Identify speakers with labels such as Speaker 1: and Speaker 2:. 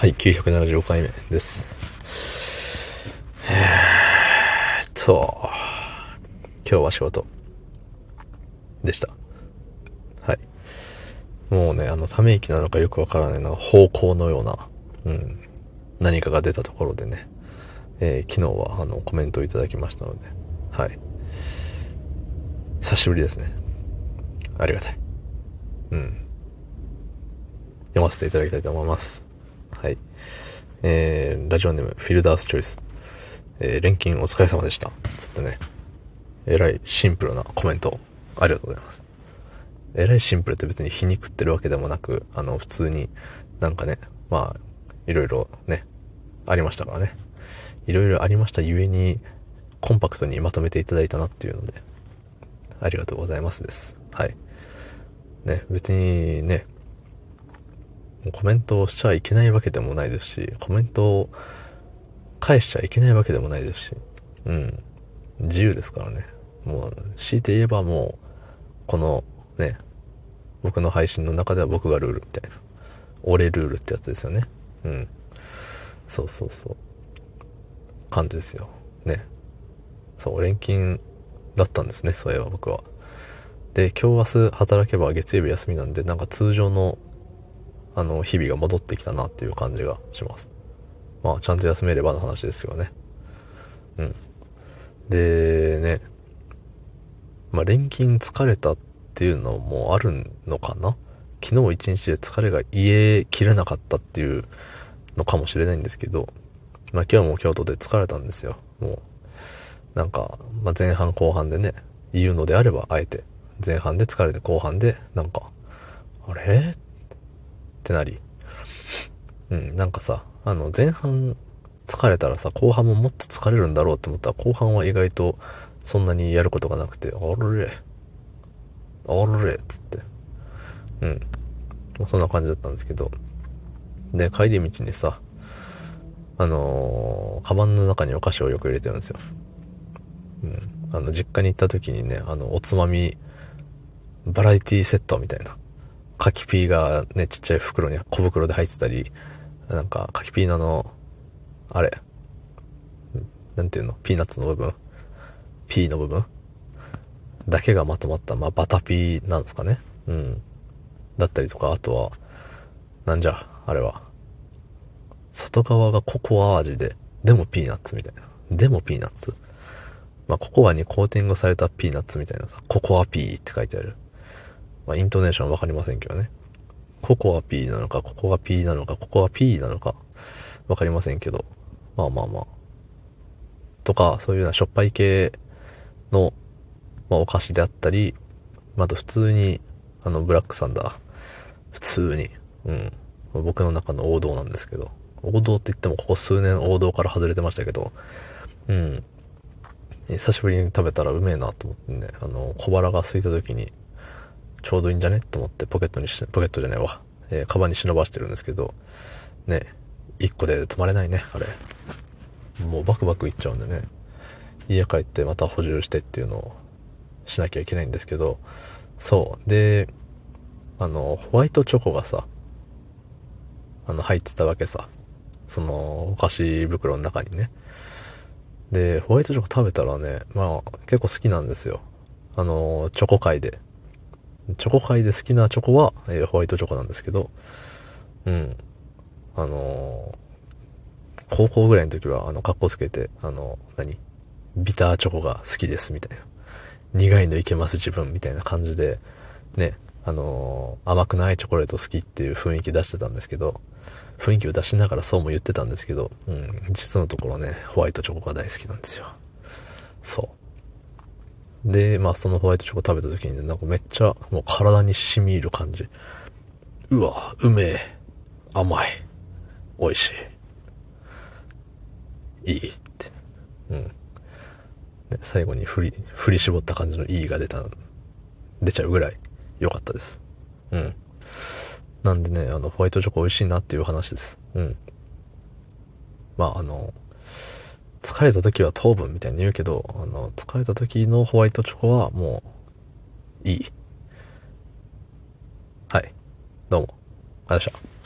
Speaker 1: はい、975回目です。えーっと、今日は仕事でした。はい。もうね、あの、ため息なのかよくわからないな、方向のような、うん、何かが出たところでね、えー昨日はあの、コメントをいただきましたので、はい。久しぶりですね。ありがたい。うん。読ませていただきたいと思います。はい。えー、ラジオネーム、フィルダースチョイス。えー、錬金お疲れ様でした。つってね。えらいシンプルなコメント、ありがとうございます。えらいシンプルって別に皮肉ってるわけでもなく、あの、普通になんかね、まあ、いろいろね、ありましたからね。いろいろありましたゆえに、コンパクトにまとめていただいたなっていうので、ありがとうございますです。はい。ね、別にね、コメントをしちゃいけないわけでもないですし、コメントを返しちゃいけないわけでもないですし、うん。自由ですからね。もう、強いて言えばもう、このね、僕の配信の中では僕がルールみたいな。俺ルールってやつですよね。うん。そうそうそう。感じですよ。ね。そう、錬金だったんですね、そういえば僕は。で、今日明日働けば月曜日休みなんで、なんか通常のあの、日々が戻ってきたなっていう感じがします。まあ、ちゃんと休めればの話ですけどね。うん。で、ね、まあ、連勤疲れたっていうのもあるのかな？昨日一日で疲れが癒えきれなかったっていうのかもしれないんですけど、まあ、今日も京都で疲れたんですよ。もう、なんか、まあ、前半後半でね、言うのであれば、あえて、前半で疲れて後半で、なんか、あれ？ってなり。うん、なんかさ、あの、前半疲れたらさ、後半ももっと疲れるんだろうって思ったら、後半は意外とそんなにやることがなくて、あれあれっつって。うん。そんな感じだったんですけど。で、帰り道にさ、あのーカバンの中にお菓子をよく入れてるんですよ。うん。あの、実家に行った時にね、あの、おつまみ、バラエティセットみたいな。柿ピーがね、ちっちゃい袋に、小袋で入ってたり、なんか、柿ピーのあの、あれ、んなんていうのピーナッツの部分ピーの部分だけがまとまった、まあ、バタピーなんですかねうん。だったりとか、あとは、なんじゃ、あれは。外側がココア味で、でもピーナッツみたいな。でもピーナッツ。まあ、ココアにコーティングされたピーナッツみたいなさ、ココアピーって書いてある。まあ、イントネーションわかりませんけどね。ココアピーなのか、ココアピーなのか、ココアピーなのか、わかりませんけど。まあまあまあ。とか、そういうようなしょっぱい系の、まあ、お菓子であったり、まあ、あと普通に、あの、ブラックサンダー。普通に。うん。僕の中の王道なんですけど。王道って言ってもここ数年王道から外れてましたけど、うん。久しぶりに食べたらうめえなと思ってね、あの、小腹が空いた時に、ちょうどいいんじゃね？と思ってポケットにし、ポケットじゃないわ。えー、カバンに忍ばしてるんですけど、ね、一個で止まれないね、あれ。もうバクバクいっちゃうんでね。家帰ってまた補充してっていうのをしなきゃいけないんですけど、そう。で、あの、ホワイトチョコがさ、あの、入ってたわけさ。その、お菓子袋の中にね。で、ホワイトチョコ食べたらね、まあ、結構好きなんですよ。あの、チョコ界で。チョコ界で好きなチョコは、えーホワイトチョコなんですけど、うん。あのー高校ぐらいの時は、あの、格好つけて、あの、何？ビターチョコが好きです、みたいな。苦いのいけます、自分、みたいな感じで、ね、あのー甘くないチョコレート好きっていう雰囲気出してたんですけど、雰囲気を出しながらそうも言ってたんですけど、うん、実のところね、ホワイトチョコが大好きなんですよ。そう。で、まあそのホワイトチョコ食べた時にね、なんかめっちゃもう体に染み入る感じ。うわ、うめえ、甘い、美味しい、いいって。うん。ね、最後に振り、振り絞った感じのいいが出た、出ちゃうぐらい良かったです。うん。なんでね、あの、ホワイトチョコ美味しいなっていう話です。うん。まあ、あの、疲れた時は糖分みたいに言うけど、あの、疲れた時のホワイトチョコはもう、いい。はい。どうも。ありがとうございました。